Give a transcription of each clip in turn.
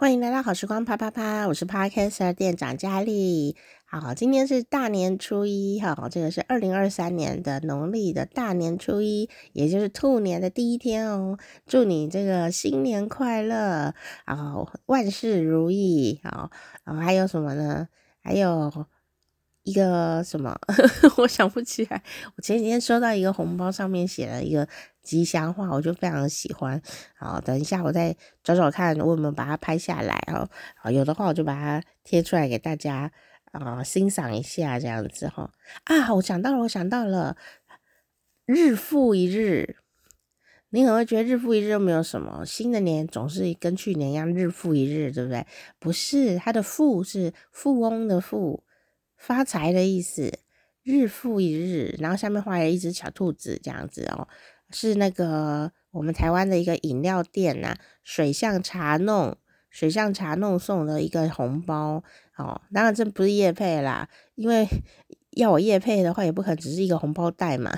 欢迎来到好时光啪啪啪，我是 Podcaster 店长佳丽。好，今天是大年初一，哈，这个是二零二三年的农历的大年初一，也就是兔年的第一天哦。祝你这个新年快乐，啊，万事如意，好，然后还有什么呢？还有。一个什么？我想不起来。我前几天收到一个红包，上面写了一个吉祥话，我就非常喜欢。好，等一下我再找找看，我有没有把它拍下来哦。啊，有的话我就把它贴出来给大家啊、欣赏一下，这样子哈。啊，我想到了，我想到了，日复一日。你可能会觉得日复一日又没有什么，新的年总是跟去年一样日复一日，对不对？不是，它的富是富翁的富。发财的意思，日复一日，然后下面画了一只小兔子，这样子哦，是那个我们台湾的一个饮料店呐、水象茶弄，水象茶弄送的一个红包哦，当然这不是叶配啦，因为要我叶配的话，也不可能只是一个红包袋嘛，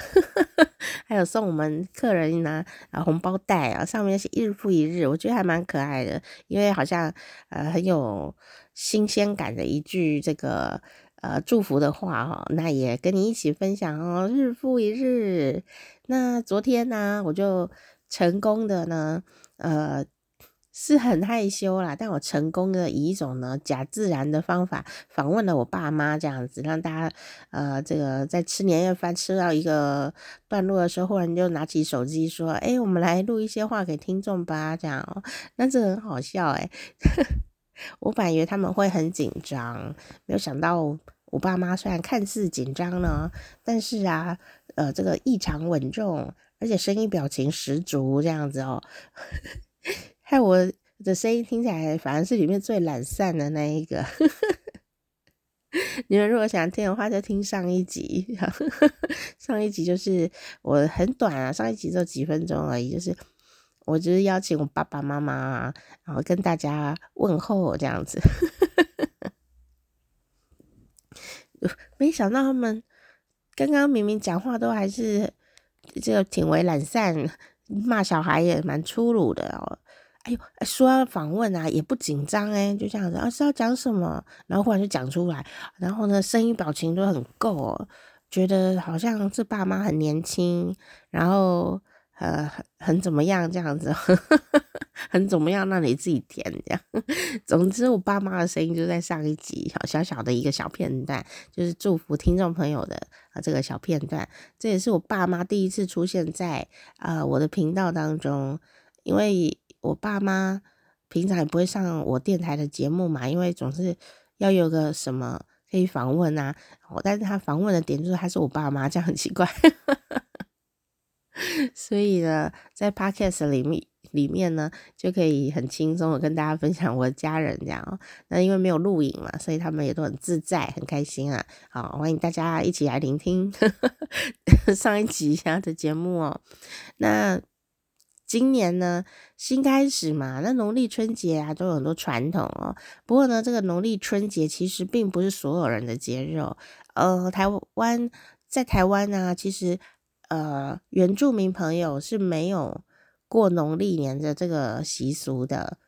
还有送我们客人拿啊红包袋啊，上面是日复一日，我觉得还蛮可爱的，因为好像呃很有新鲜感的一句这个。呃，祝福的话哈，那也跟你一起分享哦。日复一日，那昨天呢，我就成功的呢，呃，是很害羞啦，但我成功的以一种呢假自然的方法访问了我爸妈，这样子让大家呃，这个在吃年夜饭吃到一个段落的时候，忽然就拿起手机说：“哎，我们来录一些话给听众吧。”这样哦，那这很好笑哎。我本以为他们会很紧张，没有想到我爸妈虽然看似紧张呢，但是啊，呃，这个异常稳重，而且声音表情十足这样子哦，害我的声音听起来反而是里面最懒散的那一个。你们如果想听的话，就听上一集。上一集就是我很短啊，上一集就几分钟而已，就是。我就是邀请我爸爸妈妈，然后跟大家问候这样子。没想到他们刚刚明明讲话都还是这个挺为懒散，骂小孩也蛮粗鲁的哦。哎呦，说要访问啊也不紧张哎，就这样子啊是要讲什么，然后忽然就讲出来，然后呢声音表情都很够哦，觉得好像是爸妈很年轻，然后。呃，很怎么样这样子，很怎么样？让你自己填这样。总之，我爸妈的声音就在上一集，小小的一个小片段，就是祝福听众朋友的啊这个小片段。这也是我爸妈第一次出现在啊、我的频道当中，因为我爸妈平常也不会上我电台的节目嘛，因为总是要有个什么可以访问啊。但是他访问的点就是他是我爸妈，这样很奇怪。所以呢，在 Podcast 里面里面呢，就可以很轻松的跟大家分享我的家人这样哦。那因为没有录影嘛，所以他们也都很自在，很开心啊。好，欢迎大家一起来聆听 上一集下的节目哦。那今年呢，新开始嘛，那农历春节啊都有很多传统哦。不过呢，这个农历春节其实并不是所有人的节日哦。呃，台湾在台湾呢、其实。呃，原住民朋友是没有过农历年的这个习俗的。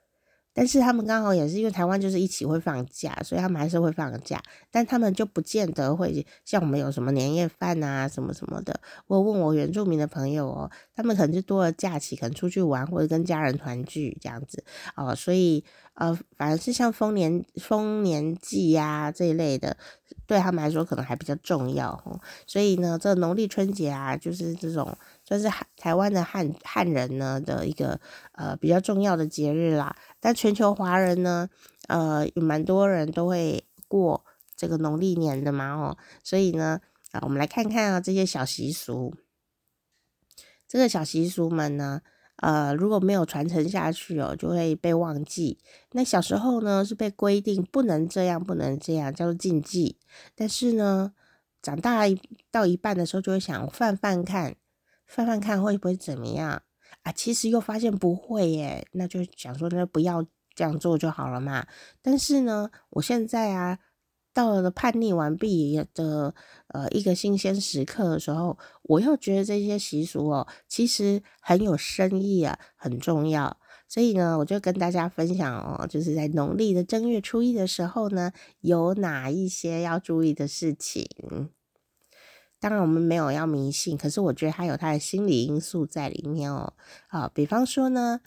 但是他们刚好也是因为台湾就是一起会放假，所以他们还是会放假，但他们就不见得会像我们有什么年夜饭啊什么什么的。我问我原住民的朋友哦，他们可能就多了假期，可能出去玩或者跟家人团聚这样子哦，所以呃，反而是像丰年丰年祭呀这一类的，对他们来说可能还比较重要哦。所以呢，这农历春节啊，就是这种。这是台湾的汉汉人呢的一个呃比较重要的节日啦，但全球华人呢，呃有蛮多人都会过这个农历年的嘛哦，所以呢啊，我们来看看啊这些小习俗，这个小习俗们呢，呃如果没有传承下去哦，就会被忘记。那小时候呢是被规定不能这样，不能这样，叫做禁忌。但是呢，长大到一半的时候就会想犯犯看。翻翻看会不会怎么样啊？其实又发现不会耶，那就想说那不要这样做就好了嘛。但是呢，我现在啊，到了叛逆完毕的呃一个新鲜时刻的时候，我又觉得这些习俗哦，其实很有深意啊，很重要。所以呢，我就跟大家分享哦，就是在农历的正月初一的时候呢，有哪一些要注意的事情。当然，我们没有要迷信，可是我觉得它有它的心理因素在里面哦。啊，比方说呢，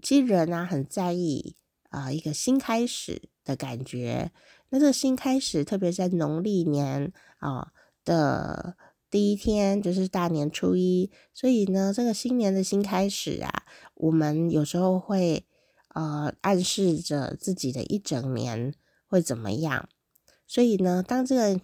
其实人啊很在意啊一个新开始的感觉。那这个新开始，特别在农历年啊的。第一天就是大年初一，所以呢，这个新年的新开始啊，我们有时候会呃暗示着自己的一整年会怎么样。所以呢，当这个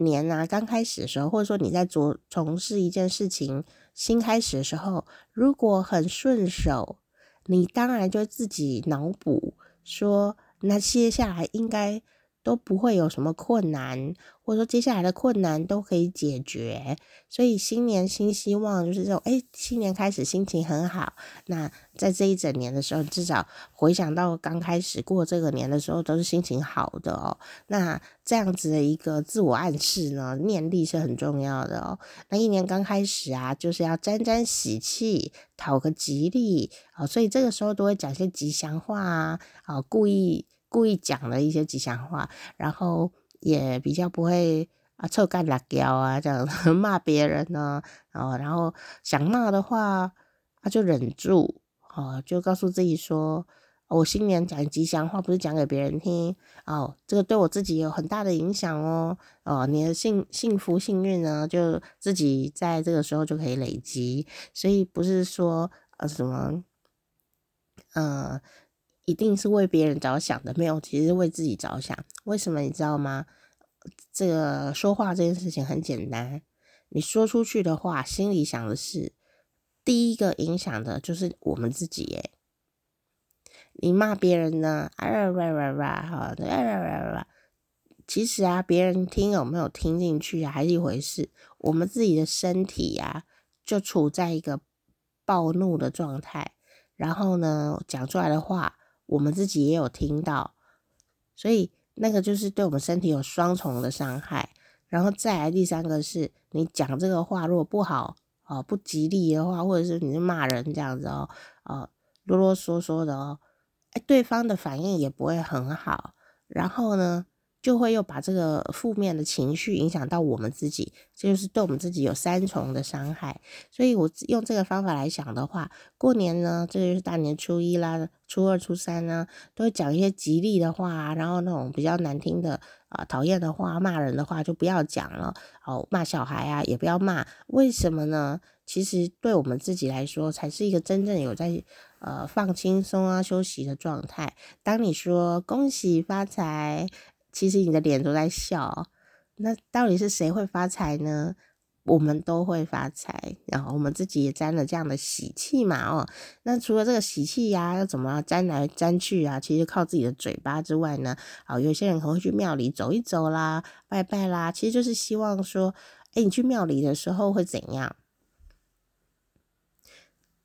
年啊刚开始的时候，或者说你在做从事一件事情新开始的时候，如果很顺手，你当然就自己脑补说，那接下来应该。都不会有什么困难，或者说接下来的困难都可以解决，所以新年新希望就是这种，哎，新年开始心情很好。那在这一整年的时候，至少回想到刚开始过这个年的时候，都是心情好的哦。那这样子的一个自我暗示呢，念力是很重要的哦。那一年刚开始啊，就是要沾沾喜气，讨个吉利啊，所以这个时候都会讲些吉祥话啊，啊，故意。故意讲了一些吉祥话，然后也比较不会啊臭干辣椒啊这样 骂别人呢，哦，然后想骂的话，他就忍住，哦，就告诉自己说，我新年讲吉祥话不是讲给别人听，哦，这个对我自己有很大的影响哦，哦，你的幸幸福幸运呢，就自己在这个时候就可以累积，所以不是说呃什么，呃。一定是为别人着想的，没有，其实为自己着想。为什么你知道吗？这个说话这件事情很简单，你说出去的话，心里想的是第一个影响的就是我们自己。耶。你骂别人呢？啊啊啊啊！好，啊啊啊！其实啊，别人听有没有听进去啊，还是一回事。我们自己的身体呀，就处在一个暴怒的状态，然后呢，讲出来的话。我们自己也有听到，所以那个就是对我们身体有双重的伤害。然后再来第三个是，你讲这个话如果不好哦，不吉利的话，或者是你是骂人这样子哦，哦啰啰嗦嗦的哦，哎，对方的反应也不会很好。然后呢，就会又把这个负面的情绪影响到我们自己，这就是对我们自己有三重的伤害。所以我用这个方法来想的话，过年呢，这个就是大年初一啦，初二、初三呢，都会讲一些吉利的话，然后那种比较难听的啊、讨厌的话、骂人的话就不要讲了。哦，骂小孩啊，也不要骂。为什么呢？其实对我们自己来说，才是一个真正有在呃放轻松啊、休息的状态。当你说恭喜发财。其实你的脸都在笑，那到底是谁会发财呢？我们都会发财，然后我们自己也沾了这样的喜气嘛，哦，那除了这个喜气呀，要怎么沾来沾去啊？其实靠自己的嘴巴之外呢，啊，有些人可能会去庙里走一走啦，拜拜啦，其实就是希望说，哎，你去庙里的时候会怎样？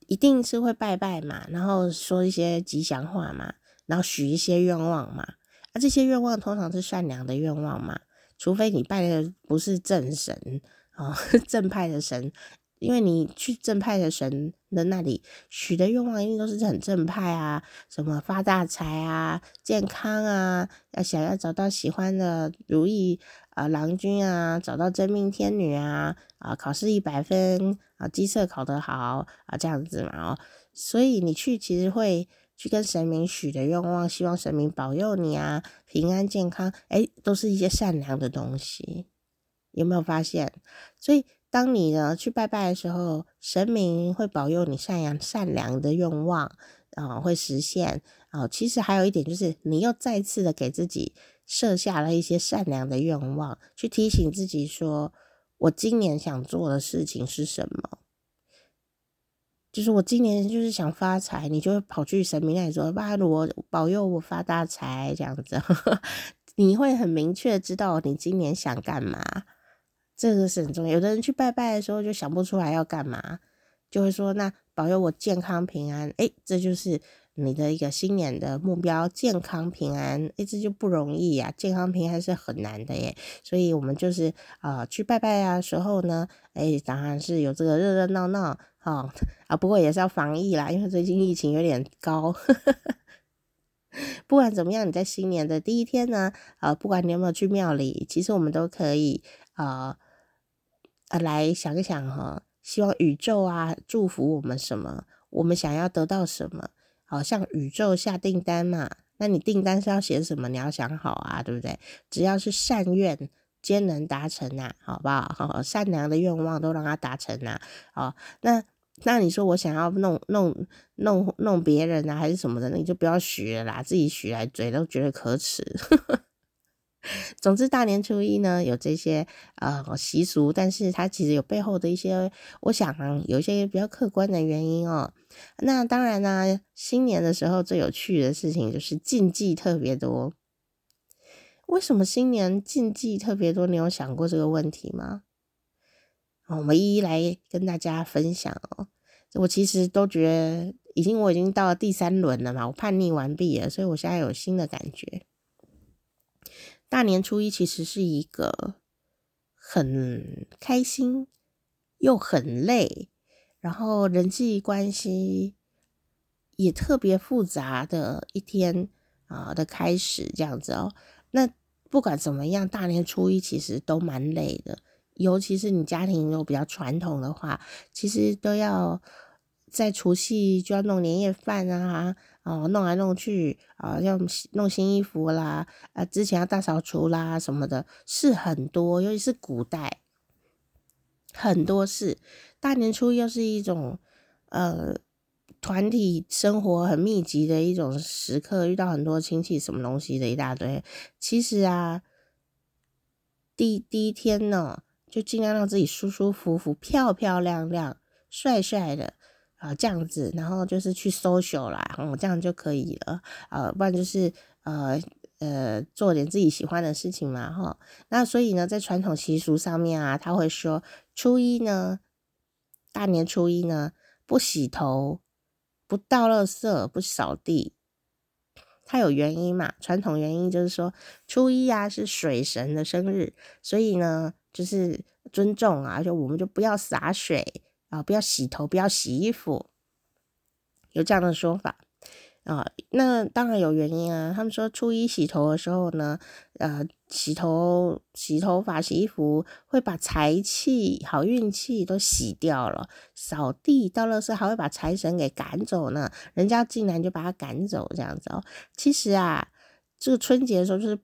一定是会拜拜嘛，然后说一些吉祥话嘛，然后许一些愿望嘛。那、啊、这些愿望通常是善良的愿望嘛？除非你拜的不是正神啊，正派的神，因为你去正派的神的那里许的愿望一定都是很正派啊，什么发大财啊、健康啊，要想要找到喜欢的如意啊郎君啊，找到真命天女啊，啊考试一百分啊，基测考得好啊，这样子嘛哦，所以你去其实会。去跟神明许的愿望，希望神明保佑你啊，平安健康，诶，都是一些善良的东西，有没有发现？所以当你呢去拜拜的时候，神明会保佑你善良善良的愿望啊、会实现啊、其实还有一点就是，你又再次的给自己设下了一些善良的愿望，去提醒自己说，我今年想做的事情是什么。就是我今年就是想发财，你就会跑去神明那里说：“拜罗保佑我发大财。”这样子，你会很明确知道你今年想干嘛，这个是很重要。有的人去拜拜的时候就想不出来要干嘛，就会说：“那保佑我健康平安。”诶，这就是你的一个新年的目标，健康平安。诶，这就不容易呀，健康平安是很难的耶。所以我们就是啊、去拜拜啊时候呢，诶，当然是有这个热热闹闹。哦啊，不过也是要防疫啦，因为最近疫情有点高。不管怎么样，你在新年的第一天呢，呃，不管你有没有去庙里，其实我们都可以呃呃来想一想哈，希望宇宙啊祝福我们什么，我们想要得到什么，好像宇宙下订单嘛，那你订单是要写什么？你要想好啊，对不对？只要是善愿，皆能达成呐，好不好？好，善良的愿望都让它达成呐，好，那。那你说我想要弄弄弄弄别人啊，还是什么的，那你就不要许了啦，自己许来嘴都觉得可耻。总之，大年初一呢，有这些呃习俗，但是它其实有背后的一些，我想，有一些比较客观的原因哦。那当然呢，新年的时候最有趣的事情就是禁忌特别多。为什么新年禁忌特别多？你有想过这个问题吗？我们一一来跟大家分享哦。我其实都觉得，已经我已经到了第三轮了嘛，我叛逆完毕了，所以我现在有新的感觉。大年初一其实是一个很开心又很累，然后人际关系也特别复杂的一天啊的开始，这样子哦。那不管怎么样，大年初一其实都蛮累的。尤其是你家庭又比较传统的话，其实都要在除夕就要弄年夜饭啊，哦，弄来弄去啊，要弄新衣服啦，啊，之前要大扫除啦什么的，事很多，尤其是古代，很多事。大年初一又是一种呃团体生活很密集的一种时刻，遇到很多亲戚什么东西的一大堆。其实啊，第第一天呢。就尽量让自己舒舒服服、漂漂亮亮、帅帅的啊，这样子，然后就是去 social 啦，嗯，这样就可以了，呃，不然就是呃呃做点自己喜欢的事情嘛，哈。那所以呢，在传统习俗上面啊，他会说初一呢，大年初一呢，不洗头、不倒垃圾、不扫地，它有原因嘛？传统原因就是说初一啊是水神的生日，所以呢。就是尊重啊，就我们就不要洒水啊，不要洗头，不要洗衣服，有这样的说法啊。那当然有原因啊。他们说初一洗头的时候呢，呃，洗头、洗头发、洗衣服会把财气、好运气都洗掉了。扫地、倒垃圾还会把财神给赶走呢。人家进来就把他赶走，这样子哦。其实啊，这个春节的时候就是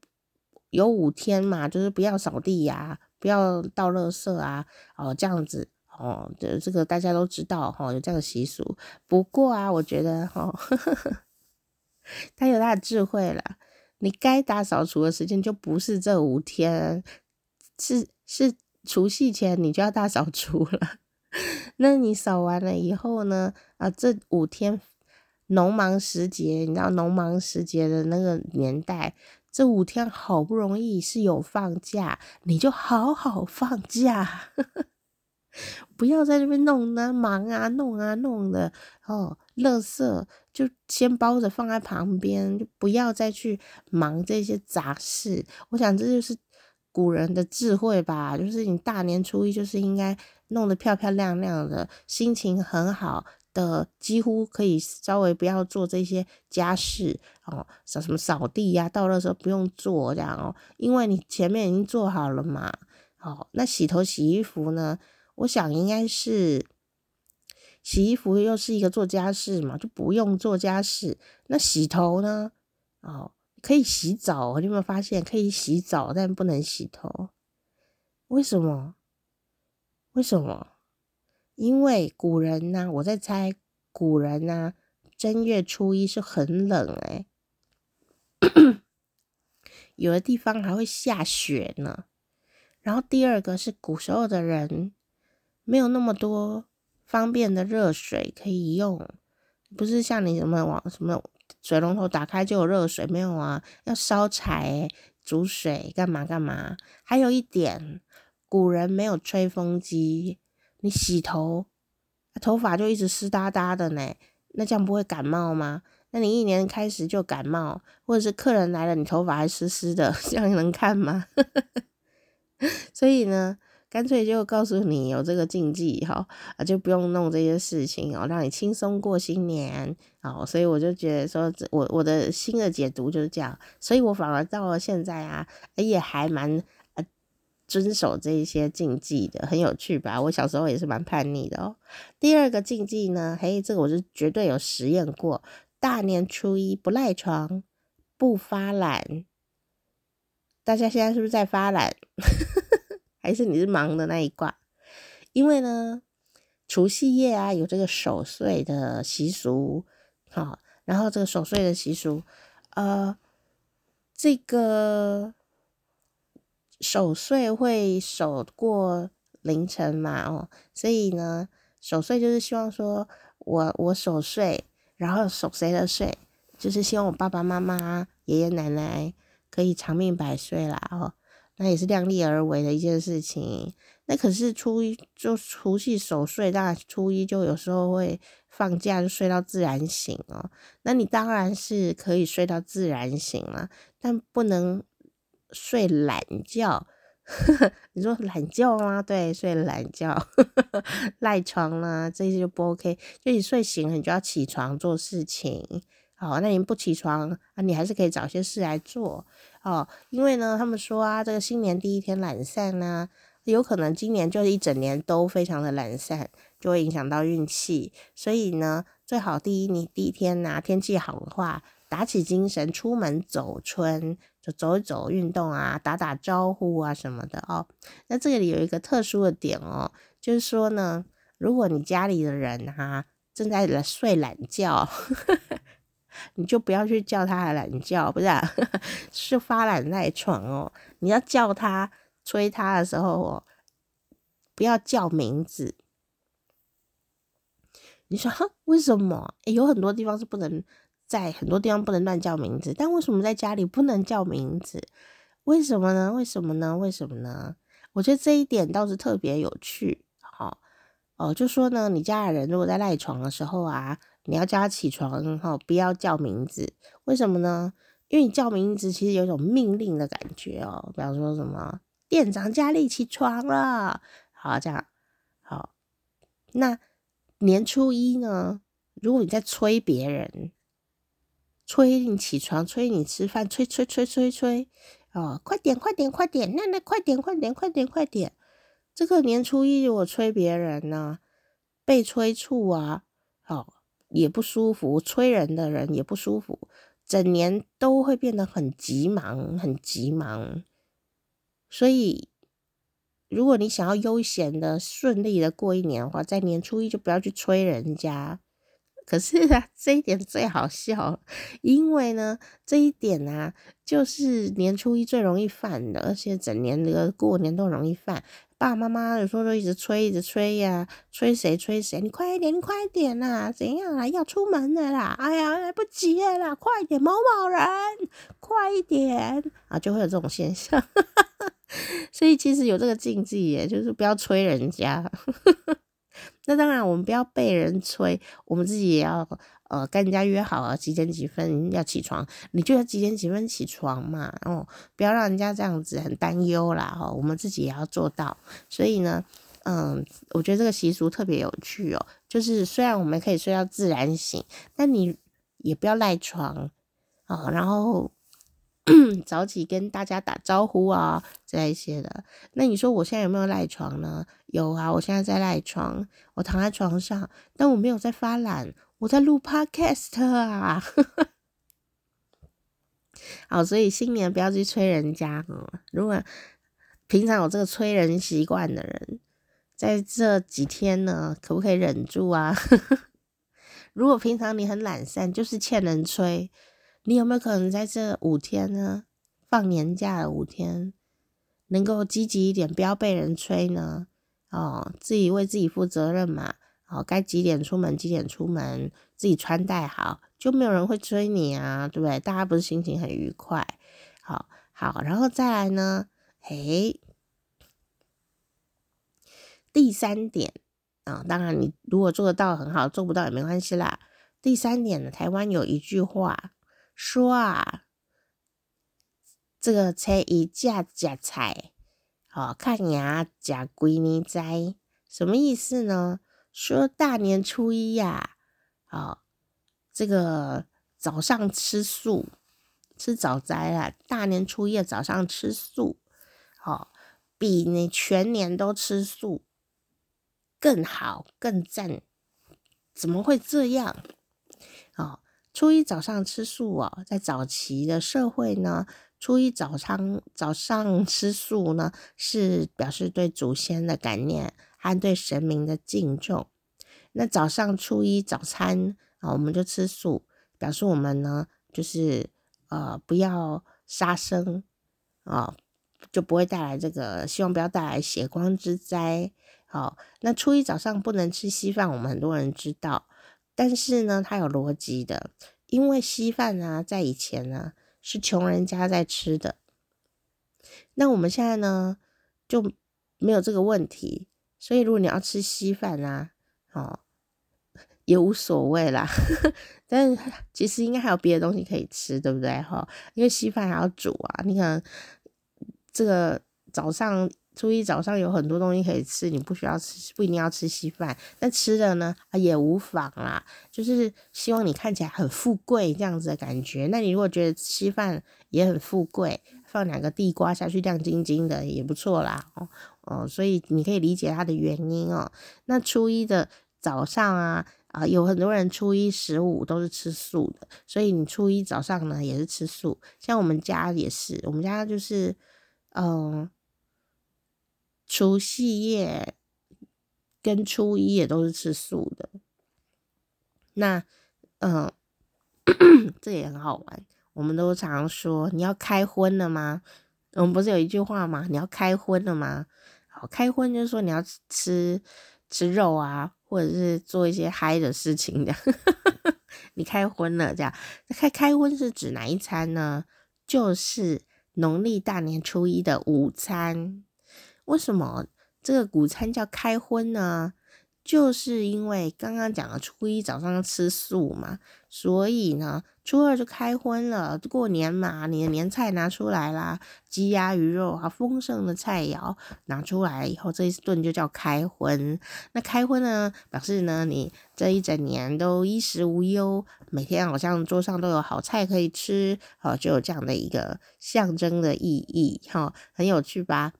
有五天嘛，就是不要扫地呀、不要倒垃圾啊！哦，这样子哦，这这个大家都知道哈、哦，有这样的习俗。不过啊，我觉得哈，他、有他的智慧了。你该大扫除的时间就不是这五天，是是除夕前你就要大扫除了。那你扫完了以后呢？啊，这五天农忙时节，你知道农忙时节的那个年代。这五天好不容易是有放假，你就好好放假，不要在那边弄呢忙啊弄啊弄的哦，垃圾就先包着放在旁边，就不要再去忙这些杂事。我想这就是古人的智慧吧，就是你大年初一就是应该弄得漂漂亮亮的，心情很好。的几乎可以稍微不要做这些家事哦，扫什么扫地呀、啊，倒垃圾不用做这样哦，因为你前面已经做好了嘛。哦，那洗头洗衣服呢？我想应该是洗衣服又是一个做家事嘛，就不用做家事。那洗头呢？哦，可以洗澡，你有没有发现可以洗澡，但不能洗头？为什么？为什么？因为古人呢、我在猜，古人呢、正月初一是很冷哎、欸，有的地方还会下雪呢。然后第二个是古时候的人没有那么多方便的热水可以用，不是像你什么往什么水龙头打开就有热水，没有啊，要烧柴煮水干嘛干嘛。还有一点，古人没有吹风机。你洗头，头发就一直湿哒哒的呢，那这样不会感冒吗？那你一年开始就感冒，或者是客人来了，你头发还湿湿的，这样能看吗？所以呢，干脆就告诉你有这个禁忌哈，啊，就不用弄这些事情哦，让你轻松过新年哦。所以我就觉得说，我我的新的解读就是这样，所以我反而到了现在啊，也还蛮遵守这一些禁忌的，很有趣吧？我小时候也是蛮叛逆的哦。第二个禁忌呢，嘿，这个我是绝对有实验过，大年初一不赖床，不发懒。大家现在是不是在发懒？还是你是忙的那一挂？因为呢，除夕夜啊有这个守岁的习俗，好，然后这个守岁的习俗，呃，这个守岁会守过凌晨嘛，哦，所以呢，守岁就是希望说我我守岁，然后守谁的岁？就是希望我爸爸妈妈、爷爷奶奶。可以长命百岁啦，哦，那也是量力而为的一件事情。那可是初一就除夕守岁，当然初一就有时候会放假，就睡到自然醒哦。那你当然是可以睡到自然醒了，但不能睡懒觉。你说懒觉吗？对，睡懒觉，赖床啦，这些就不 OK。就你睡醒了，你就要起床做事情。好，那你不起床啊？你还是可以找些事来做哦。因为呢，他们说啊，这个新年第一天懒散呢，有可能今年就是一整年都非常的懒散，就会影响到运气。所以呢，最好第一你第一天呐，天气好的话，打起精神出门走春，就走一走，运动啊，打打招呼啊什么的哦。那这里有一个特殊的点哦，就是说呢，如果你家里的人哈、正在睡懒觉。你就不要去叫他懒觉，不是、啊，是发懒赖床哦。你要叫他、催他的时候哦，不要叫名字。你说为什么？有很多地方是不能在很多地方不能乱叫名字，但为什么在家里不能叫名字？为什么呢？为什么呢？为什么呢？我觉得这一点倒是特别有趣。好哦，就说呢，你家的人如果在赖床的时候啊。你要叫他起床哈，不要叫名字，为什么呢？因为你叫名字其实有一种命令的感觉哦，比方说什么店长佳丽起床了，好这样好。那年初一呢，如果你在催别人，催你起床，催你吃饭，催催催催催哦，快点快点快点，那那快点快点快点快点，这个年初一我催别人呢，被催促啊，好。也不舒服，催人的人也不舒服，整年都会变得很急忙，很急忙。所以，如果你想要悠闲的、顺利的过一年的话，在年初一就不要去催人家。可是啊，这一点最好笑，因为呢，这一点啊，就是年初一最容易犯的，而且整年这个过年都容易犯。爸爸妈妈有时候都一直催，一直催呀，催谁催谁，你快一点，你快一点呐，怎样啊？要出门的啦，哎呀，来不及了啦，快点，某某人，快一点啊，就会有这种现象。所以其实有这个禁忌耶，就是不要催人家。那当然，我们不要被人催，我们自己也要呃跟人家约好了几点几分要起床，你就要几点几分起床嘛，哦，不要让人家这样子很担忧啦，哈，我们自己也要做到。所以呢，嗯，我觉得这个习俗特别有趣哦，就是虽然我们可以睡到自然醒，但你也不要赖床啊，然后。早起跟大家打招呼啊，这一些的。那你说我现在有没有赖床呢？有啊，我现在在赖床，我躺在床上，但我没有在发懒，我在录 podcast 啊。好，所以新年不要去催人家。如果平常有这个催人习惯的人，在这几天呢，可不可以忍住啊？如果平常你很懒散，就是欠人催。你有没有可能在这五天呢，放年假的五天，能够积极一点，不要被人催呢？哦，自己为自己负责任嘛。哦，该几点出门几点出门，自己穿戴好，就没有人会催你啊，对不对？大家不是心情很愉快？好，好，然后再来呢？诶，第三点啊，当然你如果做得到很好，做不到也没关系啦。第三点呢，台湾有一句话。说啊，这个菜一架夹菜哦，看牙甲归泥斋，什么意思呢？说大年初一呀，哦，这个早上吃素，吃早斋啊。大年初一早上吃素，哦，比你全年都吃素更好，更赞。怎么会这样？哦，初一早上吃素哦，在早期的社会呢。初一早上早上吃素呢，是表示对祖先的感念和对神明的敬重。那早上初一早餐啊，我们就吃素，表示我们呢就是呃不要杀生啊，就不会带来这个，希望不要带来血光之灾。好，那初一早上不能吃稀饭，我们很多人知道，但是呢，它有逻辑的，因为稀饭呢，在以前呢。是穷人家在吃的，那我们现在呢就没有这个问题，所以如果你要吃稀饭啊，哦，也无所谓啦。但是其实应该还有别的东西可以吃，对不对？哈，因为稀饭还要煮啊，你看这个早上。初一早上有很多东西可以吃，你不需要吃，不一定要吃稀饭，但吃的呢也无妨啦。就是希望你看起来很富贵这样子的感觉。那你如果觉得稀饭也很富贵，放两个地瓜下去亮晶晶的也不错啦。哦哦，所以你可以理解它的原因哦。那初一的早上啊啊，有很多人初一十五都是吃素的，所以你初一早上呢也是吃素。像我们家也是，我们家就是嗯。除夕夜跟初一也都是吃素的，那嗯，这也很好玩。我们都常说，你要开荤了吗？我们不是有一句话吗？你要开荤了吗？好，开荤就是说你要吃吃肉啊，或者是做一些嗨的事情的。你开荤了，这样。开开荤是指哪一餐呢？就是农历大年初一的午餐。为什么这个午餐叫开荤呢？就是因为刚刚讲了初一早上吃素嘛，所以呢，初二就开荤了。过年嘛，你的年菜拿出来啦，鸡鸭鱼肉啊，丰盛的菜肴拿出来以后，这一顿就叫开荤。那开荤呢，表示呢，你这一整年都衣食无忧，每天好像桌上都有好菜可以吃，好，就有这样的一个象征的意义，哈，很有趣吧？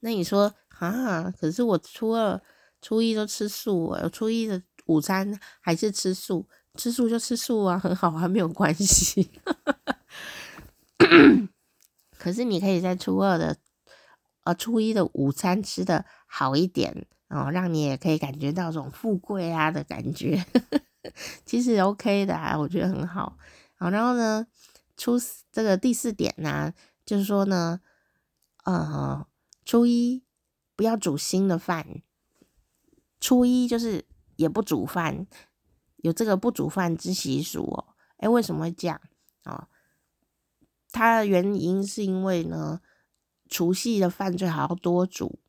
那你说啊？可是我初二、初一都吃素，我初一的午餐还是吃素，吃素就吃素啊，很好啊，没有关系。可是你可以在初二的呃初一的午餐吃的好一点哦，让你也可以感觉到这种富贵啊的感觉，其实 OK 的啊，我觉得很好。好，然后呢，初这个第四点呢、就是说呢，呃。初一不要煮新的饭，初一就是也不煮饭，有这个不煮饭之习俗哦。诶，为什么会这样啊？哦，它的原因是因为呢，除夕的饭最好要多煮，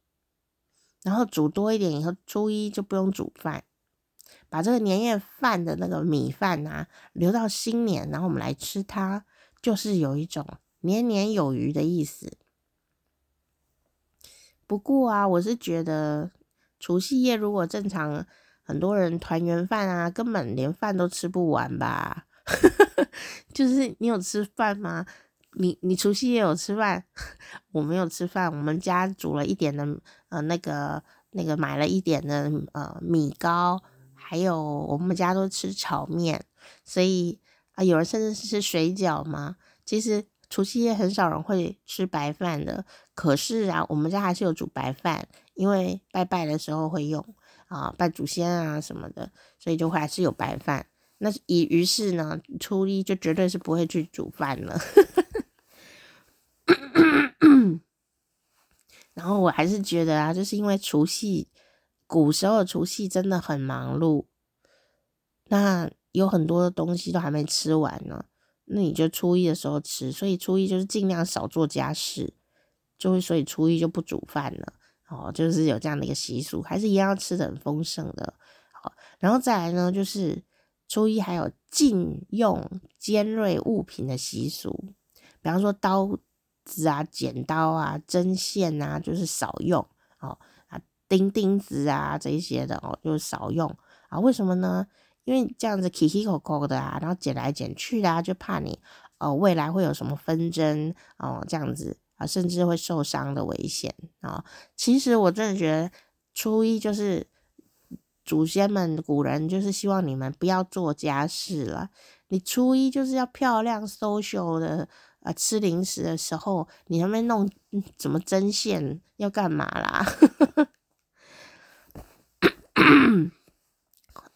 然后煮多一点以后，初一就不用煮饭，把这个年夜饭的那个米饭啊留到新年，然后我们来吃它，就是有一种年年有余的意思。不过啊，我是觉得除夕夜如果正常，很多人团圆饭啊，根本连饭都吃不完吧？就是你有吃饭吗？你你除夕夜有吃饭？我没有吃饭，我们家煮了一点的呃那个那个买了一点的呃米糕，还有我们家都吃炒面，所以啊、有人甚至是吃水饺嘛。其实。除夕夜很少人会吃白饭的，可是啊，我们家还是有煮白饭，因为拜拜的时候会用啊，拜祖先啊什么的，所以就还是有白饭。那以于是呢，初一就绝对是不会去煮饭了。然后我还是觉得啊，就是因为除夕，古时候的除夕真的很忙碌，那有很多东西都还没吃完呢。那你就初一的时候吃，所以初一就是尽量少做家事，就会所以初一就不煮饭了，哦，就是有这样的一个习俗，还是一样要吃的很丰盛的，好，然后再来呢，就是初一还有禁用尖锐物品的习俗，比方说刀子啊、剪刀啊、针线啊，就是少用哦啊，钉钉子啊这些的哦，就是少用啊。为什么呢？因为这样子起起口口的啊，然后剪来剪去的啊，就怕你哦未来会有什么纷争哦，这样子啊，甚至会受伤的危险啊。其实我真的觉得初一就是。祖先们、古人就是希望你们不要做家事了。你初一就是要漂亮、social 的，啊、吃零食的时候，你还没弄什么针线，要干嘛啦？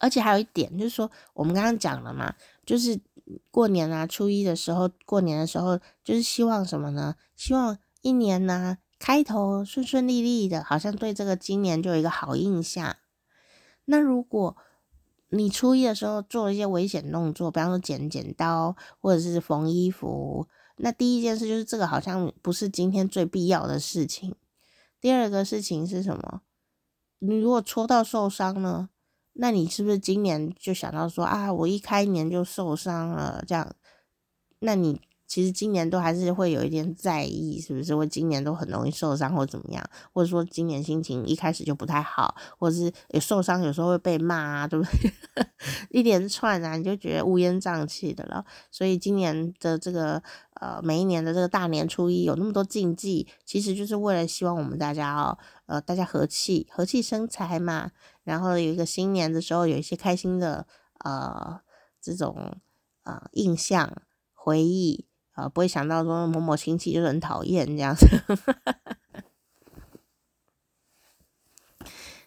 而且还有一点，就是说，我们刚刚讲了嘛，就是过年啊，初一的时候，过年的时候，就是希望什么呢？希望一年呢、开头顺顺利利的，好像对这个今年就有一个好印象。那如果你初一的时候做了一些危险动作，比方说剪剪刀或者是缝衣服，那第一件事就是这个好像不是今天最必要的事情。第二个事情是什么？你如果戳到受伤呢？那你是不是今年就想到说啊，我一开年就受伤了这样？那你。其实今年都还是会有一点在意，是不是？我今年都很容易受伤，或怎么样？或者说今年心情一开始就不太好，或者是有受伤，有时候会被骂啊，对不对？一连串啊，你就觉得乌烟瘴气的了。所以今年的这个呃，每一年的这个大年初一有那么多禁忌，其实就是为了希望我们大家哦，呃，大家和气，和气生财嘛。然后有一个新年的时候，有一些开心的呃这种呃印象回忆。啊，不会想到说某某亲戚就是很讨厌这样子，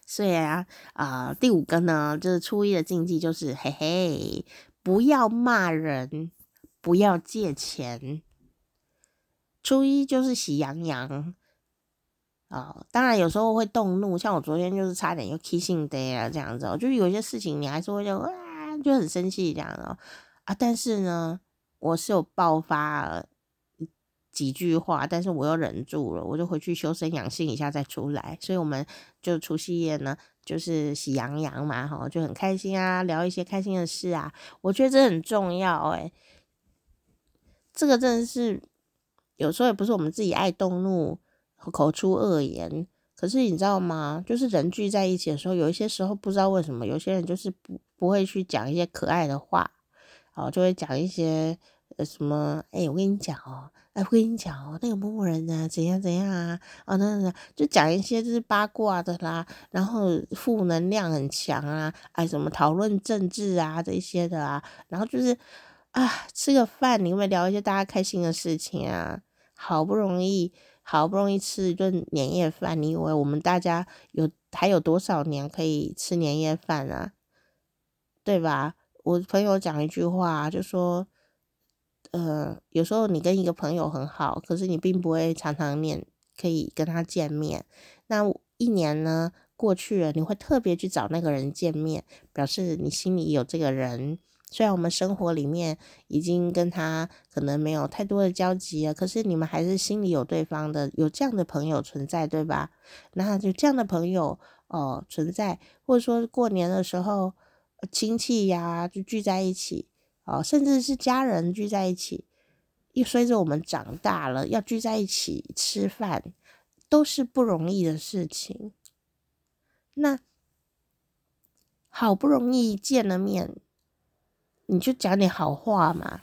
所以啊，啊、第五个呢，就是初一的禁忌，就是嘿嘿，不要骂人，不要借钱。初一就是喜洋洋啊、呃，当然有时候会动怒，像我昨天就是差点又 kissing day 了这样子，就是有些事情你还是会就啊，就很生气这样的啊，但是呢。我是有爆发几句话，但是我又忍住了，我就回去修身养性一下再出来。所以我们就除夕夜呢，就是喜洋洋嘛，哈，就很开心啊，聊一些开心的事啊。我觉得这很重要，哎，这个真的是有时候也不是我们自己爱动怒，口出恶言。可是你知道吗？就是人聚在一起的时候，有一些时候不知道为什么，有些人就是不不会去讲一些可爱的话。哦，就会讲一些呃什么，哎、我跟你讲哦，哎，我跟你讲哦，那个某某人呢，怎样怎样啊，啊，那那就讲一些就是八卦的啦，然后负能量很强啊，哎，什么讨论政治啊这些的啊，然后就是啊，吃个饭，你会聊一些大家开心的事情啊？好不容易，好不容易吃一顿年夜饭，你以为我们大家有还有多少年可以吃年夜饭啊？对吧？我朋友讲一句话，就说，呃，有时候你跟一个朋友很好，可是你并不会常常念，可以跟他见面。那一年呢过去了，你会特别去找那个人见面，表示你心里有这个人。虽然我们生活里面已经跟他可能没有太多的交集了，可是你们还是心里有对方的，有这样的朋友存在，对吧？那就这样的朋友哦、存在，或者说过年的时候。亲戚呀，就聚在一起，哦，甚至是家人聚在一起。又随着我们长大了，要聚在一起吃饭，都是不容易的事情。那好不容易见了面，你就讲点好话嘛。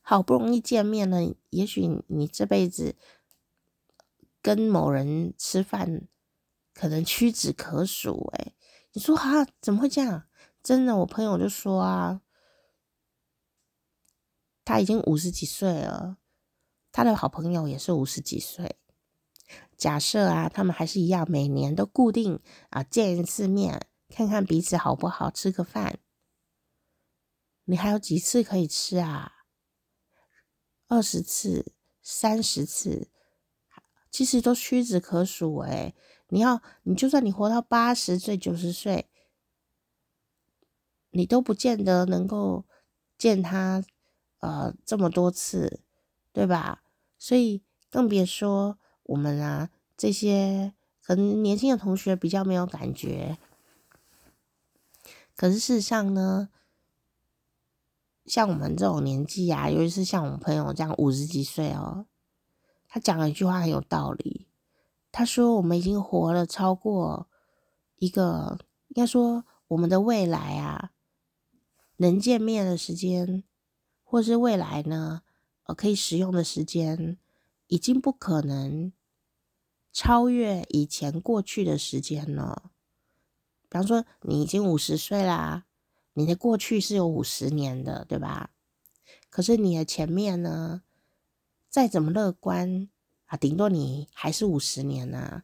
好不容易见面了，也许你这辈子跟某人吃饭。可能屈指可数，诶，你说哈，怎么会这样？真的，我朋友就说啊，他已经五十几岁了，他的好朋友也是五十几岁。假设啊，他们还是一样，每年都固定啊见一次面，看看彼此好不好，吃个饭。你还有几次可以吃啊？二十次、三十次，其实都屈指可数，诶。你要，你就算你活到八十岁、九十岁，你都不见得能够见他，呃，这么多次，对吧？所以更别说我们啊，这些可能年轻的同学比较没有感觉。可是事实上呢，像我们这种年纪啊，尤其是像我们朋友这样五十几岁哦，他讲了一句话很有道理。他说：“我们已经活了超过一个，应该说我们的未来啊，能见面的时间，或是未来呢，呃，可以使用的时间，已经不可能超越以前过去的时间了。比方说，你已经五十岁啦。”你的过去是有五十年的，对吧？可是你的前面呢，再怎么乐观啊，顶多你还是五十年呢，啊，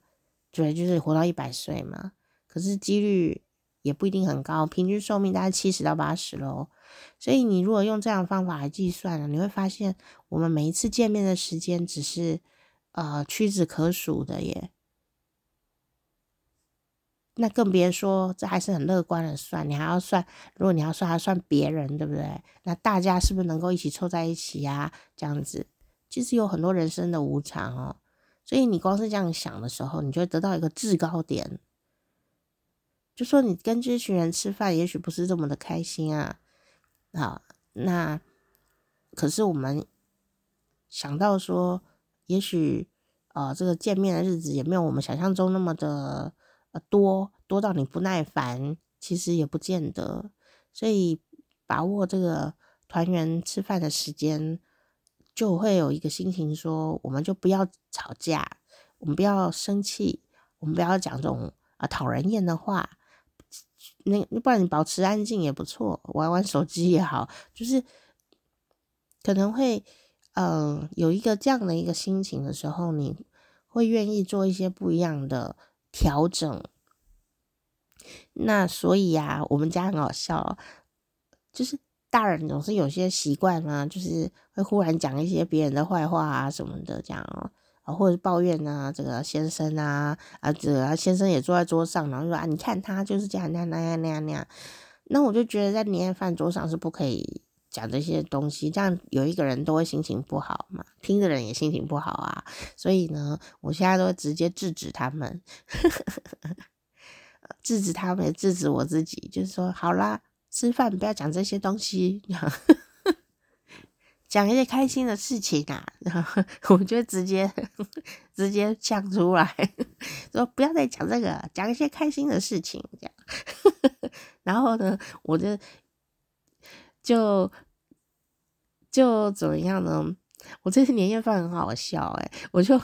对，就是活到一百岁嘛。可是几率也不一定很高，平均寿命大概七十到八十喽。所以你如果用这样的方法来计算呢，你会发现我们每一次见面的时间只是呃屈指可数的耶。那更别说，这还是很乐观的算，你还要算，如果你要算，还算别人，对不对？那大家是不是能够一起凑在一起呀？这样子，其实有很多人生的无常哦。所以你光是这样想的时候，你就会得到一个制高点，就说你跟这群人吃饭，也许不是这么的开心啊。好，那可是我们想到说，也许呃，这个见面的日子也没有我们想象中那么的。呃，多多到你不耐烦，其实也不见得。所以把握这个团圆吃饭的时间，就会有一个心情说，我们就不要吵架，我们不要生气，我们不要讲这种啊讨人厌的话。那不然你保持安静也不错，玩玩手机也好，就是可能会嗯、有一个这样的一个心情的时候，你会愿意做一些不一样的。调整，那所以呀、啊，我们家很好笑，就是大人总是有些习惯嘛，就是会忽然讲一些别人的坏话啊什么的，这样啊，或者抱怨啊，这个先生啊，啊，这个先生也坐在桌上，然后说啊，你看他就是这样那样那样那样那样，那我就觉得在年夜饭桌上是不可以。讲这些东西，这样有一个人都会心情不好嘛，听的人也心情不好啊。所以呢，我现在都会直接制止他们，制止他们，制止我自己，就是说，好啦，吃饭不要讲这些东西，讲一些开心的事情啊。然 后我就直接直接讲出来，说不要再讲这个，讲一些开心的事情，这样。然后呢，我就。就就怎么样呢？我这次年夜饭很好笑诶，我就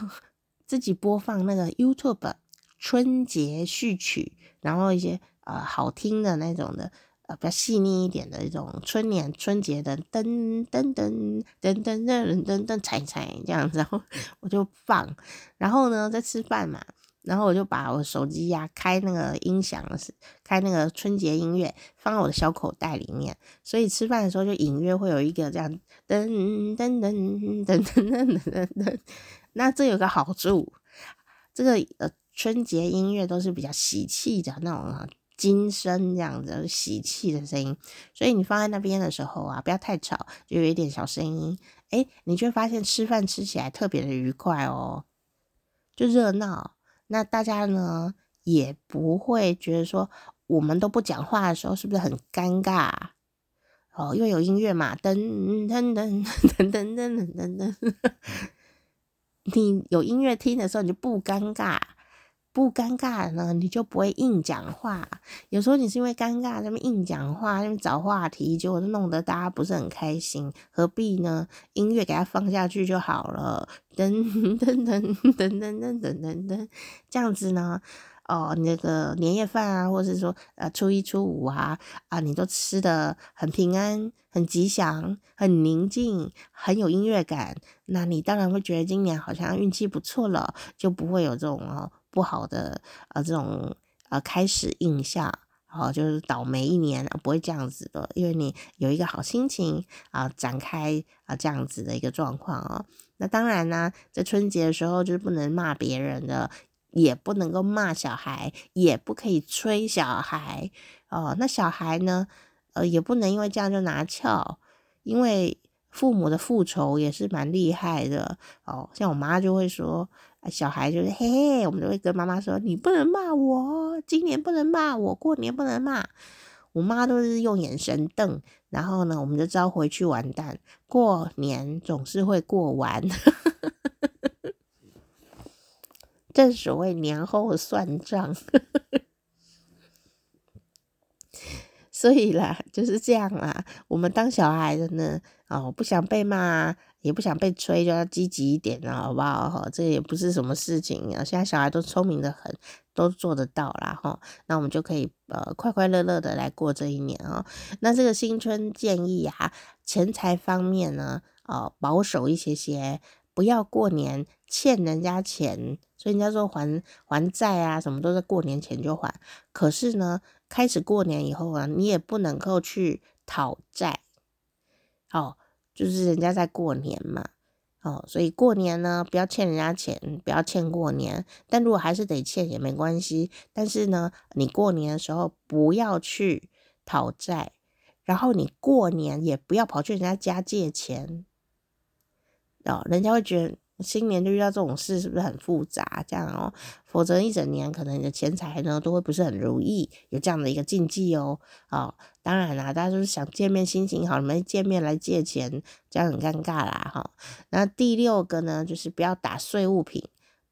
自己播放那个 YouTube 春节序曲，然后一些呃好听的那种的呃比较细腻一点的一种春联春节的噔噔噔噔噔噔噔噔彩彩这样子，然后我就放，然后呢在吃饭嘛。然后我就把我手机呀、啊、开那个音响，开那个春节音乐，放在我的小口袋里面。所以吃饭的时候就隐约会有一个这样噔噔噔噔噔噔噔噔。那这有个好处，这个呃春节音乐都是比较喜气的那种金声这样子，喜气的声音。所以你放在那边的时候啊，不要太吵，就有一点小声音。诶，你就会发现吃饭吃起来特别的愉快哦，就热闹。那大家呢也不会觉得说我们都不讲话的时候是不是很尴尬哦？因为有音乐嘛，噔噔噔噔噔噔噔噔噔，你有音乐听的时候你就不尴尬，不尴尬呢你就不会硬讲话。有时候你是因为尴尬那么硬讲话，那么找话题，结果弄得大家不是很开心，何必呢？音乐给它放下去就好了。噔噔噔噔噔噔噔噔噔，这样子呢？哦，那个年夜饭啊，或者是说呃初一初五啊啊，你都吃得很平安、很吉祥、很宁静、很有音乐感，那你当然会觉得今年好像运气不错了，就不会有这种哦不好的啊这种呃开始印象，哦就是倒霉一年，不会这样子的，因为你有一个好心情啊展开啊这样子的一个状况哦。那当然呢，在春节的时候就是不能骂别人的，也不能够骂小孩，也不可以催小孩哦。那小孩呢，呃，也不能因为这样就拿翘，因为父母的复仇也是蛮厉害的哦。像我妈就会说，小孩就是嘿嘿，我们就会跟妈妈说，你不能骂我，今年不能骂我，过年不能骂。我妈都是用眼神瞪，然后呢，我们就知道回去完蛋。过年总是会过完，正所谓年后算账。所以啦，就是这样啦。我们当小孩的呢，哦，不想被骂，也不想被催，就要积极一点了，好不好？哈，这也不是什么事情啊。现在小孩都聪明得很，都做得到啦。哈。那我们就可以呃，快快乐乐的来过这一年啊。那这个新春建议啊，钱财方面呢，哦，保守一些些，不要过年欠人家钱。所以人家说还还债啊，什么都在过年前就还。可是呢，开始过年以后啊，你也不能够去讨债，哦，就是人家在过年嘛，哦，所以过年呢，不要欠人家钱，不要欠过年。但如果还是得欠也没关系，但是呢，你过年的时候不要去讨债，然后你过年也不要跑去人家家借钱，哦，人家会觉得。新年就遇到这种事，是不是很复杂？这样哦，否则一整年可能你的钱财呢都会不是很如意，有这样的一个禁忌哦。哦，当然啦，大家就是想见面，心情好，没见面来借钱，这样很尴尬啦。哈、哦，那第六个呢，就是不要打碎物品，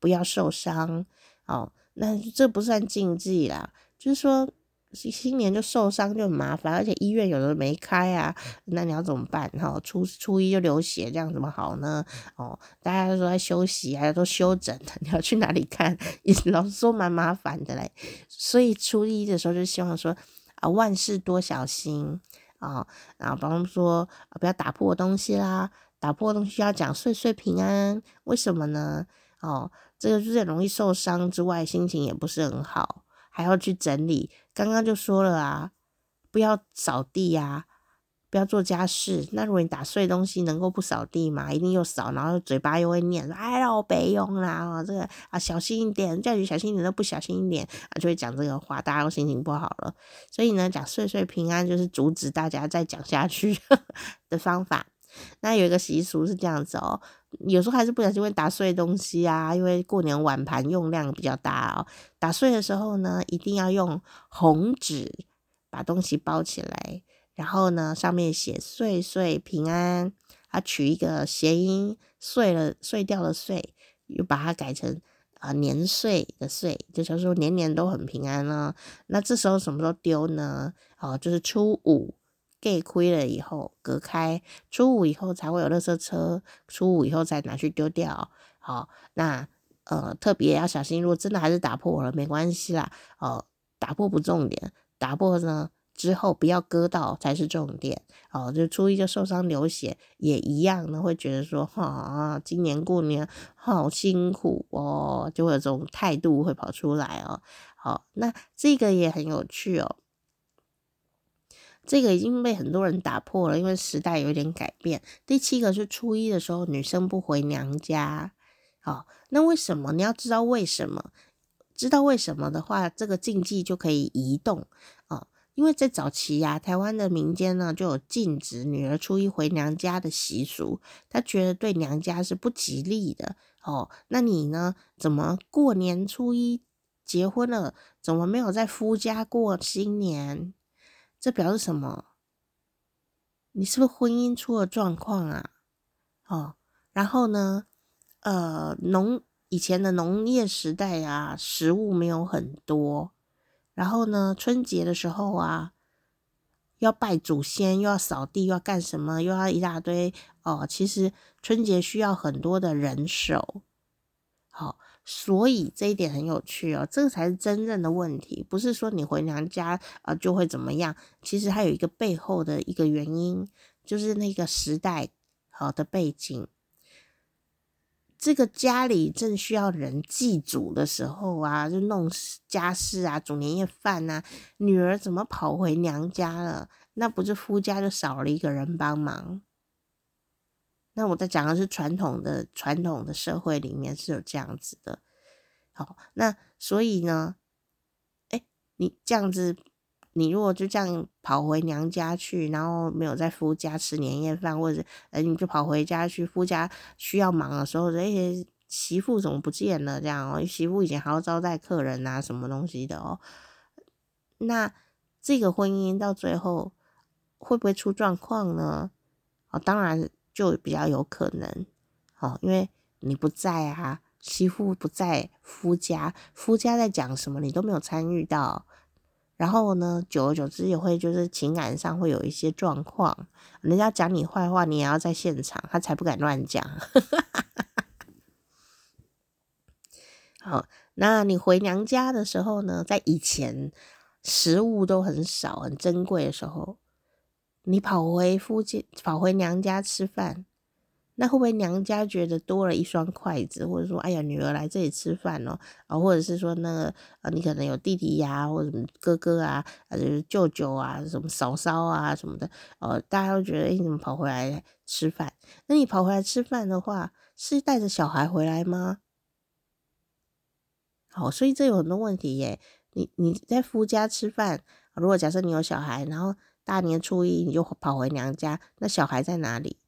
不要受伤。哦，那这不算禁忌啦，就是说。新新年就受伤就很麻烦，而且医院有的没开啊，那你要怎么办？哈，初初一就流血，这样怎么好呢？哦，大家都说在休息啊，都休诊，你要去哪里看？老实说蛮麻烦的嘞。所以初一的时候就希望说啊，万事多小心啊，然后比方说不要打破东西啦，打破东西要讲岁岁平安，为什么呢？哦，这个就是容易受伤之外，心情也不是很好。还要去整理，刚刚就说了啊，不要扫地呀、啊，不要做家事。那如果你打碎东西，能够不扫地吗？一定又扫，然后嘴巴又会念：“哎，让我别用啦，这个啊，小心一点，叫你小心一点都不小心一点啊，就会讲这个话，大家都心情不好了。所以呢，讲岁岁平安就是阻止大家再讲下去 的方法。那有一个习俗是这样子哦。有时候还是不小心会打碎东西啊，因为过年碗盘用量比较大哦。打碎的时候呢，一定要用红纸把东西包起来，然后呢，上面写“岁岁平安”，它取一个谐音，碎了碎掉的碎，又把它改成啊、呃、年岁的岁，就是说年年都很平安呢。那这时候什么时候丢呢？哦，就是初五。给亏了以后隔开，初五以后才会有垃圾车，初五以后才拿去丢掉。好，那呃特别要小心，如果真的还是打破了，没关系啦。哦，打破不重点，打破呢之后不要割到才是重点。哦，就初一就受伤流血也一样呢，会觉得说哈、今年过年好辛苦哦，就会有这种态度会跑出来哦。好，那这个也很有趣哦。这个已经被很多人打破了，因为时代有点改变。第七个是初一的时候，女生不回娘家。好，那为什么？你要知道为什么？知道为什么的话，这个禁忌就可以移动啊。因为在早期呀，台湾的民间呢就有禁止女儿初一回娘家的习俗，他觉得对娘家是不吉利的。哦，那你呢？怎么过年初一结婚了，怎么没有在夫家过新年？这表示什么？你是不是婚姻出了状况啊？哦，然后呢？呃，农以前的农业时代啊，食物没有很多。然后呢，春节的时候啊，要拜祖先，又要扫地，又要干什么？又要一大堆哦。其实春节需要很多的人手。好、哦。所以这一点很有趣哦，这个才是真正的问题，不是说你回娘家啊就会怎么样。其实还有一个背后的一个原因，就是那个时代好的背景。这个家里正需要人祭祖的时候啊，就弄家事啊，煮年夜饭啊，女儿怎么跑回娘家了？那不是夫家就少了一个人帮忙？那我在讲的是传统的传统的社会里面是有这样子的，好，那所以呢，哎，你这样子，你如果就这样跑回娘家去，然后没有在夫家吃年夜饭，或者哎，你就跑回家去，夫家需要忙的时候，这些，媳妇怎么不见了？这样哦，媳妇以前还要招待客人啊，什么东西的哦，那这个婚姻到最后会不会出状况呢？哦，当然就比较有可能，哦，因为你不在啊，媳妇不在夫家，夫家在讲什么你都没有参与到，然后呢，久而久之也会就是情感上会有一些状况，人家讲你坏话，你也要在现场，他才不敢乱讲。好，那你回娘家的时候呢，在以前。食物都很少，很珍贵的时候，你跑回夫家，跑回娘家吃饭，那会不会娘家觉得多了一双筷子，或者说，哎呀，女儿来这里吃饭哦，啊，或者是说那个啊，你可能有弟弟呀，或者什么哥哥啊，啊，就是舅舅啊，什么嫂嫂啊什么的，哦，大家都觉得，哎，你怎么跑回来吃饭？那你跑回来吃饭的话，是带着小孩回来吗？好，所以这有很多问题耶。你你在夫家吃饭，如果假设你有小孩，然后大年初一你就跑回娘家，那小孩在哪里？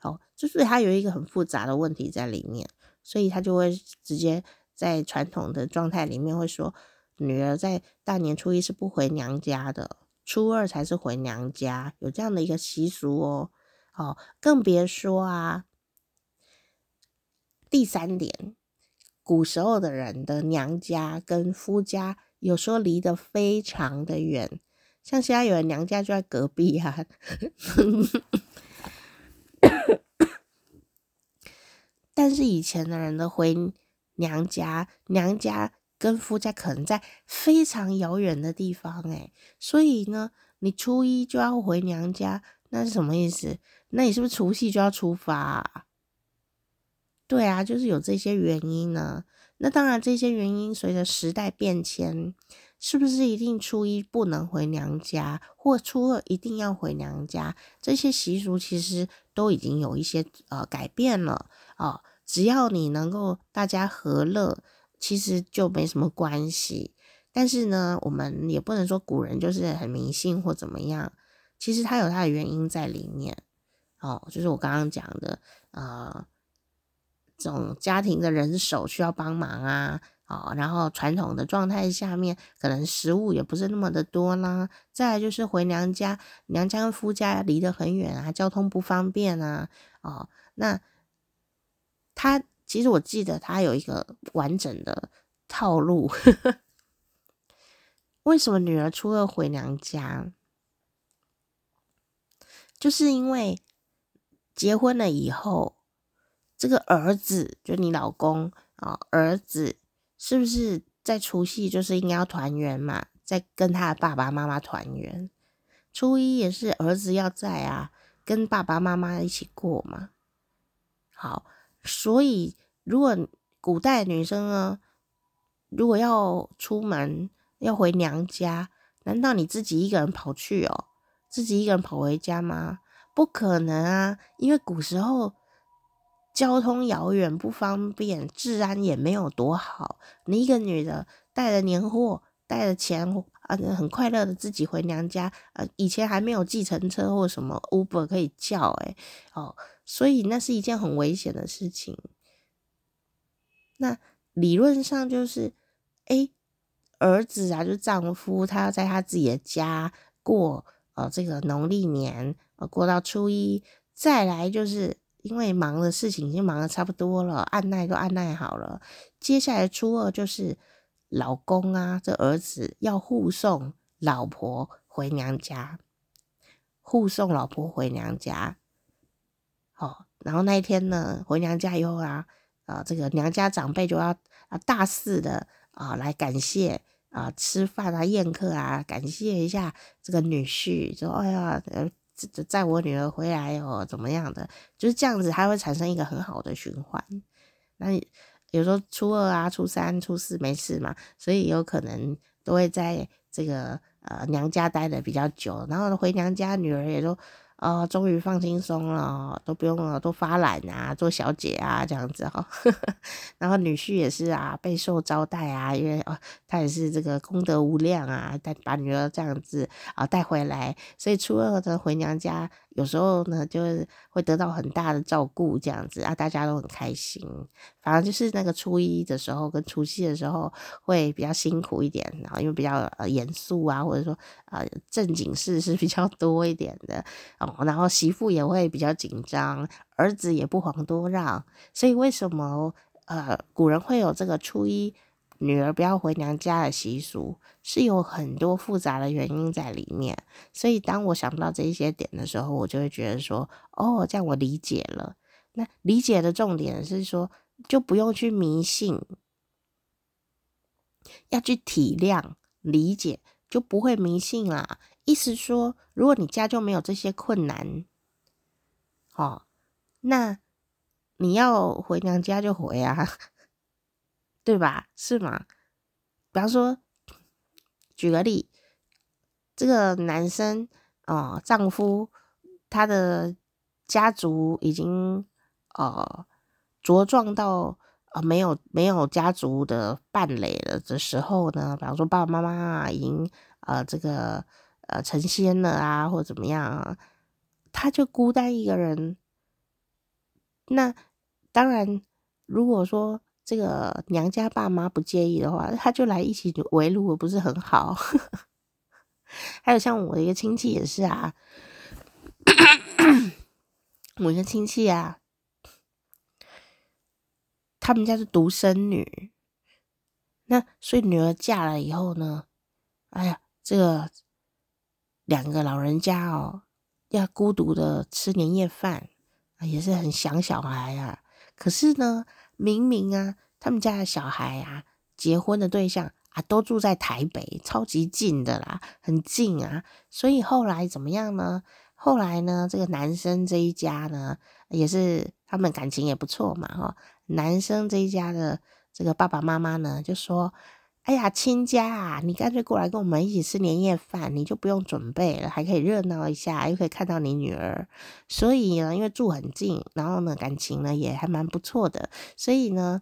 哦，就是他有一个很复杂的问题在里面，所以他就会直接在传统的状态里面会说，女儿在大年初一是不回娘家的，初二才是回娘家，有这样的一个习俗哦。哦，更别说啊，第三点，古时候的人的娘家跟夫家。有时候离得非常的远，像现在有人娘家就在隔壁啊。但是以前的人的回娘家，娘家跟夫家可能在非常遥远的地方，诶，所以呢，你初一就要回娘家，那是什么意思？那你是不是除夕就要出发？对啊，就是有这些原因呢。那当然，这些原因随着时代变迁，是不是一定初一不能回娘家，或初二一定要回娘家？这些习俗其实都已经有一些呃改变了啊、哦。只要你能够大家和乐，其实就没什么关系。但是呢，我们也不能说古人就是很迷信或怎么样，其实它有它的原因在里面哦。就是我刚刚讲的呃。这种家庭的人手需要帮忙啊，哦，然后传统的状态下面，可能食物也不是那么的多啦。再来就是回娘家，娘家跟夫家离得很远啊，交通不方便啊，哦，那他其实我记得他有一个完整的套路，呵呵，为什么女儿初二回娘家？就是因为结婚了以后。这个儿子就你老公啊，儿子是不是在除夕就是应该要团圆嘛？在跟他的爸爸妈妈团圆，初一也是儿子要在啊，跟爸爸妈妈一起过嘛。好，所以如果古代女生呢，如果要出门要回娘家，难道你自己一个人跑去哦？自己一个人跑回家吗？不可能啊，因为古时候。交通遥远不方便，治安也没有多好。你一个女的带着年货，带着钱啊，很快乐的自己回娘家。呃，以前还没有计程车或什么 Uber 可以叫，诶哦，所以那是一件很危险的事情。那理论上就是，诶，儿子啊，就丈夫，他要在他自己的家过，呃，这个农历年，呃，过到初一，再来就是。因为忙的事情已经忙得差不多了，按耐都按耐好了，接下来初二就是老公啊，这儿子要护送老婆回娘家，护送老婆回娘家。好，然后那一天呢，回娘家以后啊，啊，这个娘家长辈就要啊大肆的啊来感谢啊吃饭啊宴客啊，感谢一下这个女婿，说哎呀。载我女儿回来哦，怎么样的？就是这样子，它会产生一个很好的循环。那有时候初二啊、初三、初四没事嘛，所以有可能都会在这个呃娘家待的比较久，然后回娘家，女儿也都。哦，终于放轻松了，都不用了，都发懒啊，做小姐啊，这样子哈。然后女婿也是啊，备受招待啊，因为哦，他也是这个功德无量啊，带把女儿这样子啊带回来，所以初二的回娘家有时候呢，就是会得到很大的照顾，这样子啊，大家都很开心。反而就是那个初一的时候跟除夕的时候会比较辛苦一点，然后因为比较呃严肃啊，或者说呃正经事是比较多一点的哦，然后媳妇也会比较紧张，儿子也不遑多让，所以为什么呃古人会有这个初一？女儿不要回娘家的习俗是有很多复杂的原因在里面，所以当我想到这些点的时候，我就会觉得说，哦，这样我理解了。那理解的重点是说，就不用去迷信，要去体谅、理解，就不会迷信啦。意思说，如果你家就没有这些困难，哦，那你要回娘家就回啊。对吧？是吗？比方说，举个例，这个男生哦，丈夫他的家族已经呃茁壮到呃没有没有家族的伴侣了的时候呢，比方说爸爸妈妈啊已经呃这个呃成仙了啊，或怎么样啊，他就孤单一个人。那当然，如果说。这个娘家爸妈不介意的话，他就来一起围炉，不是很好？还有像我的一个亲戚也是啊，我一个亲戚啊，他们家是独生女，那所以女儿嫁了以后呢，哎呀，这个两个老人家哦，要孤独的吃年夜饭，也是很想小孩啊。可是呢。明明啊，他们家的小孩啊，结婚的对象啊，都住在台北，超级近的啦，很近啊。所以后来怎么样呢？后来呢，这个男生这一家呢，也是他们感情也不错嘛，哈。男生这一家的这个爸爸妈妈呢，就说。哎呀，亲家啊，你干脆过来跟我们一起吃年夜饭，你就不用准备了，还可以热闹一下，又可以看到你女儿。所以呢，因为住很近，然后呢，感情呢也还蛮不错的，所以呢，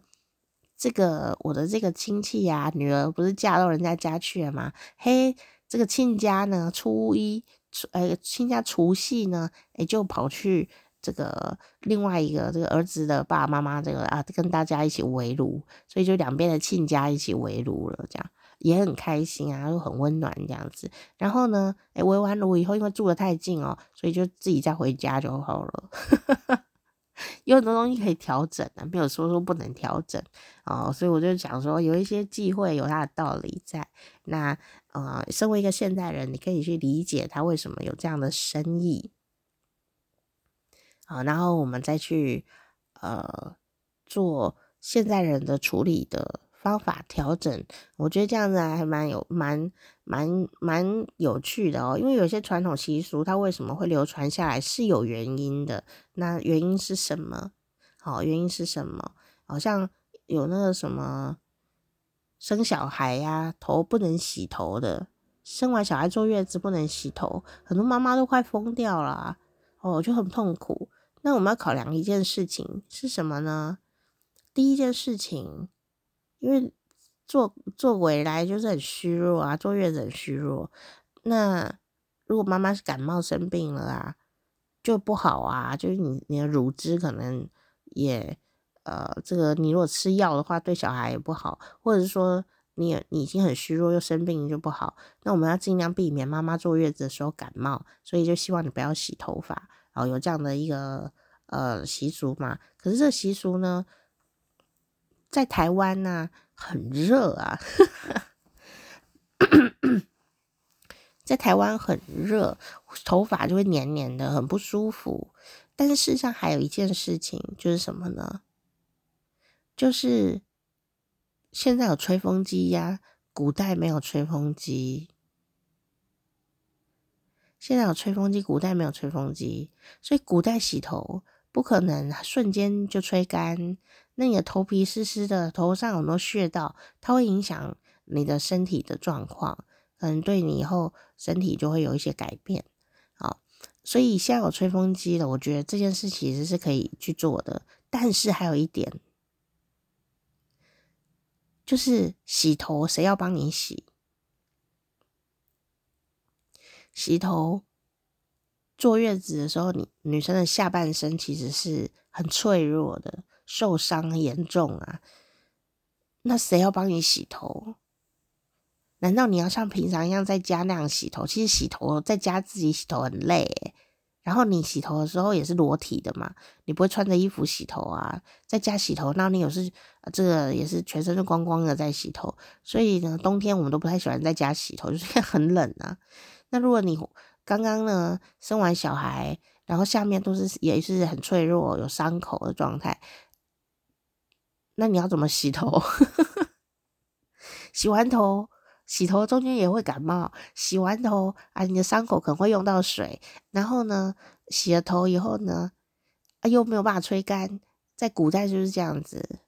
这个我的这个亲戚呀，女儿不是嫁到人家家去了吗？嘿，这个亲家呢，初一，呃，亲家除夕呢，也就跑去。这个另外一个这个儿子的爸爸妈妈，这个啊跟大家一起围炉，所以就两边的亲家一起围炉了，这样也很开心啊，又很温暖这样子。然后呢，诶围完炉以后，因为住得太近哦，所以就自己再回家就好了。有很多东西可以调整的，没有说说不能调整哦。所以我就想说，有一些忌讳有它的道理在。那呃，身为一个现代人，你可以去理解他为什么有这样的深意。啊，然后我们再去呃做现在人的处理的方法调整，我觉得这样子还蛮有蛮蛮蛮有趣的哦。因为有些传统习俗它为什么会流传下来是有原因的，那原因是什么？好，原因是什么？好像有那个什么生小孩呀，头不能洗头的，生完小孩坐月子不能洗头，很多妈妈都快疯掉了哦，就很痛苦。那我们要考量一件事情是什么呢？第一件事情，因为做做回来就是很虚弱啊，坐月子很虚弱。那如果妈妈是感冒生病了啊，就不好啊，就是你你的乳汁可能也呃，这个你如果吃药的话，对小孩也不好，或者是说你你已经很虚弱又生病就不好。那我们要尽量避免妈妈坐月子的时候感冒，所以就希望你不要洗头发。哦，有这样的一个呃习俗嘛？可是这习俗呢，在台湾呢、很热啊，在台湾很热，头发就会黏黏的，很不舒服。但是事实上还有一件事情，就是什么呢？就是现在有吹风机呀，古代没有吹风机。现在有吹风机，古代没有吹风机，所以古代洗头不可能瞬间就吹干。那你的头皮湿湿的，头上很多穴道，它会影响你的身体的状况，可能对你以后身体就会有一些改变。好，所以现在有吹风机了，我觉得这件事其实是可以去做的。但是还有一点，就是洗头谁要帮你洗？洗头坐月子的时候，你女生的下半身其实是很脆弱的，受伤严重啊。那谁要帮你洗头？难道你要像平常一样在家那样洗头？其实洗头在家自己洗头很累。然后你洗头的时候也是裸体的嘛，你不会穿着衣服洗头啊。在家洗头，那你有时这个也是全身是光光的在洗头。所以呢，冬天我们都不太喜欢在家洗头，就是很冷啊。那如果你刚刚呢生完小孩，然后下面都是也是很脆弱、有伤口的状态，那你要怎么洗头？洗完头。洗头中间也会感冒，洗完头啊，你的伤口可能会用到水，然后呢，洗了头以后呢，啊，又没有办法吹干，在古代就是这样子。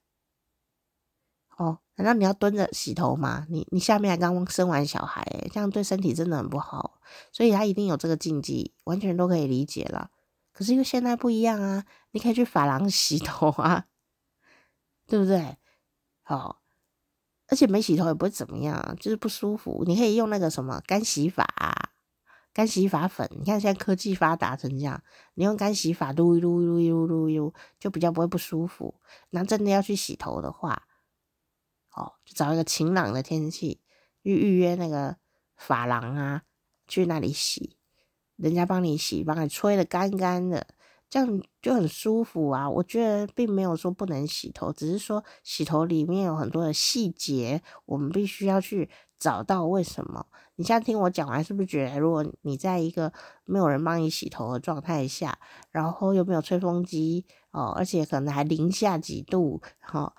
哦，难道你要蹲着洗头吗？你你下面还刚刚生完小孩，这样对身体真的很不好，所以他一定有这个禁忌，完全都可以理解了。可是因为现在不一样啊，你可以去发廊 洗头啊，对不对？好、哦。而且没洗头也不会怎么样，就是不舒服。你可以用那个什么干洗发、干洗发粉。你看现在科技发达成这样，你用干洗发撸一撸、撸一、撸一撸，就比较不会不舒服。那真的要去洗头的话，找一个晴朗的天气，预预约那个发廊啊，去那里洗，人家帮你洗，帮你吹得干干的。这样就很舒服啊！我觉得并没有说不能洗头，只是说洗头里面有很多的细节，我们必须要去找到为什么。你现在听我讲完，是不是觉得如果你在一个没有人帮你洗头的状态下，然后又没有吹风机哦，而且可能还零下几度，哦，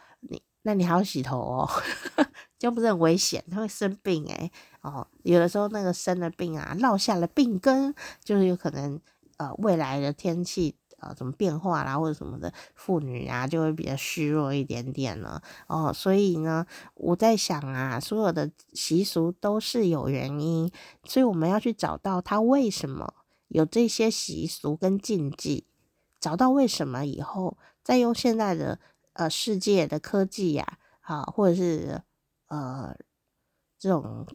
那你还要洗头哦，这不是很危险？他会生病诶。哦，有的时候那个生了病啊，落下了病根，就是有可能呃未来的天气。啊，怎么变化啦，或者什么的，妇女啊就会比较虚弱一点点了哦。所以呢，我在想啊，所有的习俗都是有原因，所以我们要去找到它为什么有这些习俗跟禁忌，找到为什么以后，再用现在的呃世界的科技呀，啊，或者是呃这种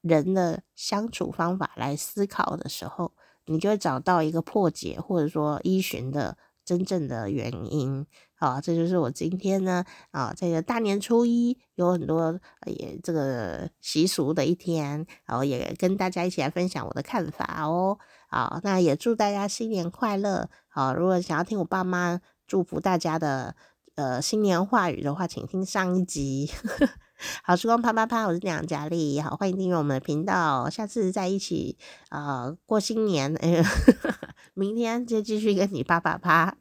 人的相处方法来思考的时候。你就会找到一个破解，或者说依循的真正的原因。好，这就是我今天呢啊，这个大年初一有很多也这个习俗的一天，然后也跟大家一起来分享我的看法哦。好，那也祝大家新年快乐。好，如果想要听我爸妈祝福大家的呃新年话语的话，请听上一集。好，时光啪啪啪，我是娘佳丽，好，欢迎订阅我们的频道，下次再一起、呃、过新年，哎，明天就继续跟你啪啪啪。